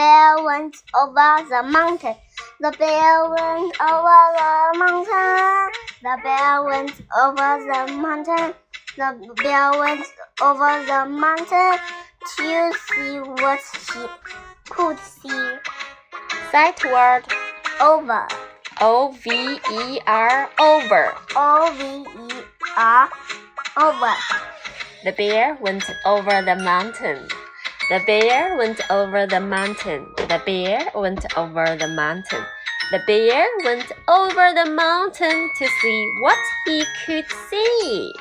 bear went over the mountain. The bear went over the mountain. The bear went over the mountain. The bear went over the mountain to see what he could see. Sight word Over. O V E R over. O V E R. Over. The bear went over the mountain. The bear went over the mountain. The bear went over the mountain. The bear went over the mountain to see what he could see.